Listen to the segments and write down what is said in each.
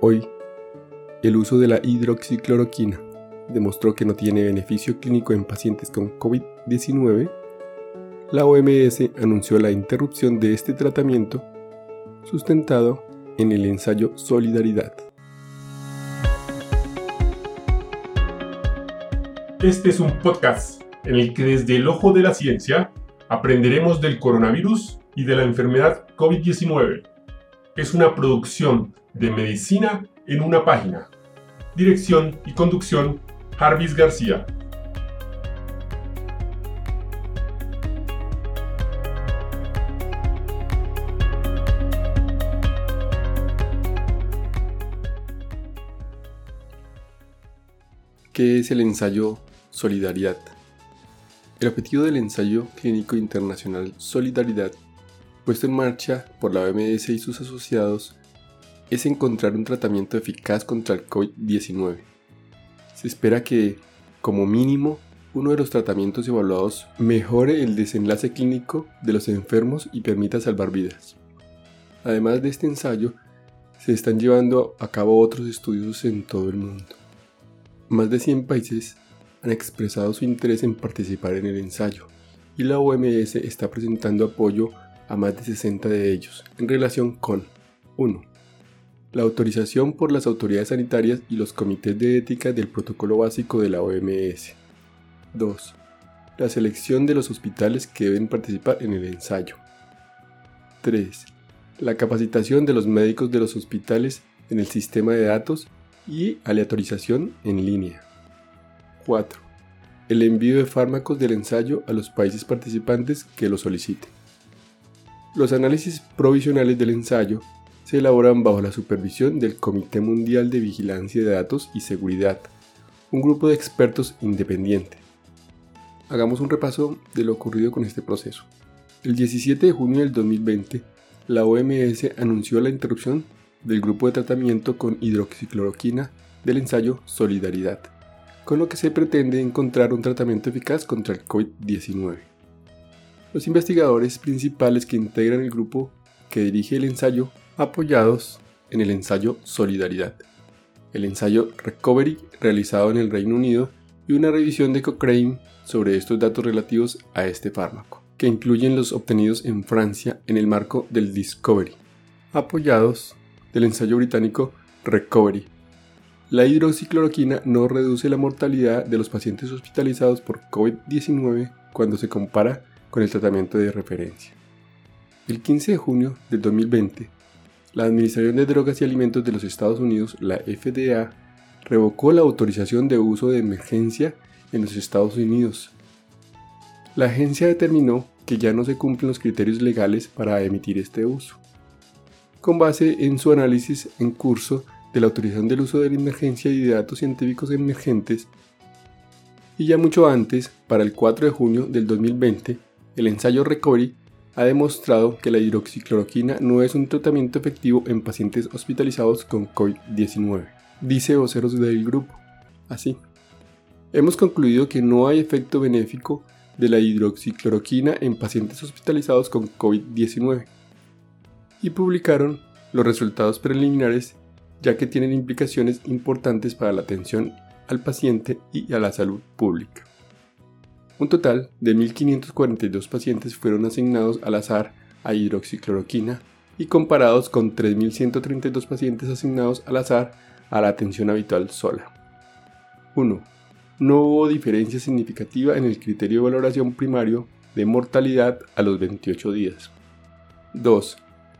Hoy, el uso de la hidroxicloroquina demostró que no tiene beneficio clínico en pacientes con COVID-19, la OMS anunció la interrupción de este tratamiento sustentado en el ensayo Solidaridad. Este es un podcast en el que desde el ojo de la ciencia aprenderemos del coronavirus y de la enfermedad COVID-19. Es una producción de medicina en una página. Dirección y conducción, Jarvis García. ¿Qué es el ensayo Solidaridad? El objetivo del ensayo clínico internacional Solidaridad, puesto en marcha por la OMS y sus asociados, es encontrar un tratamiento eficaz contra el COVID-19. Se espera que, como mínimo, uno de los tratamientos evaluados mejore el desenlace clínico de los enfermos y permita salvar vidas. Además de este ensayo, se están llevando a cabo otros estudios en todo el mundo. Más de 100 países han expresado su interés en participar en el ensayo y la OMS está presentando apoyo a más de 60 de ellos en relación con 1. La autorización por las autoridades sanitarias y los comités de ética del protocolo básico de la OMS. 2. La selección de los hospitales que deben participar en el ensayo. 3. La capacitación de los médicos de los hospitales en el sistema de datos y aleatorización en línea. 4. El envío de fármacos del ensayo a los países participantes que lo soliciten. Los análisis provisionales del ensayo se elaboran bajo la supervisión del Comité Mundial de Vigilancia de Datos y Seguridad, un grupo de expertos independiente. Hagamos un repaso de lo ocurrido con este proceso. El 17 de junio del 2020, la OMS anunció la interrupción del grupo de tratamiento con hidroxicloroquina del ensayo Solidaridad, con lo que se pretende encontrar un tratamiento eficaz contra el COVID-19. Los investigadores principales que integran el grupo que dirige el ensayo apoyados en el ensayo Solidaridad, el ensayo Recovery realizado en el Reino Unido y una revisión de Cochrane sobre estos datos relativos a este fármaco, que incluyen los obtenidos en Francia en el marco del Discovery, apoyados del ensayo británico Recovery. La hidroxicloroquina no reduce la mortalidad de los pacientes hospitalizados por COVID-19 cuando se compara con el tratamiento de referencia. El 15 de junio del 2020, la Administración de Drogas y Alimentos de los Estados Unidos, la FDA, revocó la autorización de uso de emergencia en los Estados Unidos. La agencia determinó que ya no se cumplen los criterios legales para emitir este uso con base en su análisis en curso de la autorización del uso de la emergencia y de datos científicos emergentes, y ya mucho antes, para el 4 de junio del 2020, el ensayo Recovery ha demostrado que la hidroxicloroquina no es un tratamiento efectivo en pacientes hospitalizados con COVID-19, dice voceros del grupo. Así, hemos concluido que no hay efecto benéfico de la hidroxicloroquina en pacientes hospitalizados con COVID-19 y publicaron los resultados preliminares ya que tienen implicaciones importantes para la atención al paciente y a la salud pública. Un total de 1.542 pacientes fueron asignados al azar a hidroxicloroquina y comparados con 3.132 pacientes asignados al azar a la atención habitual sola. 1. No hubo diferencia significativa en el criterio de valoración primario de mortalidad a los 28 días. 2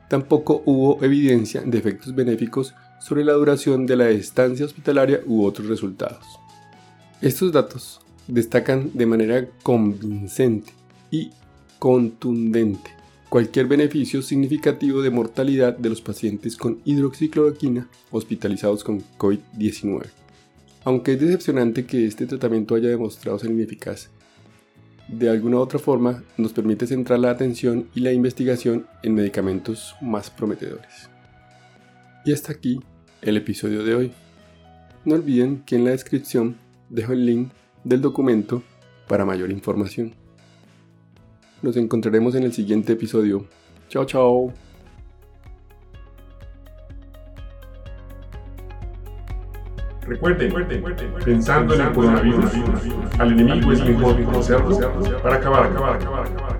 tampoco hubo evidencia de efectos benéficos sobre la duración de la estancia hospitalaria u otros resultados. Estos datos destacan de manera convincente y contundente cualquier beneficio significativo de mortalidad de los pacientes con hidroxicloroquina hospitalizados con COVID-19. Aunque es decepcionante que este tratamiento haya demostrado ser ineficaz de alguna otra forma nos permite centrar la atención y la investigación en medicamentos más prometedores. Y hasta aquí el episodio de hoy. No olviden que en la descripción dejo el link del documento para mayor información. Nos encontraremos en el siguiente episodio. Chao, chao. Recuerden, pensando en el coronavirus, al enemigo es mejor conocerlo para acabar, acabar, acabar, acabar.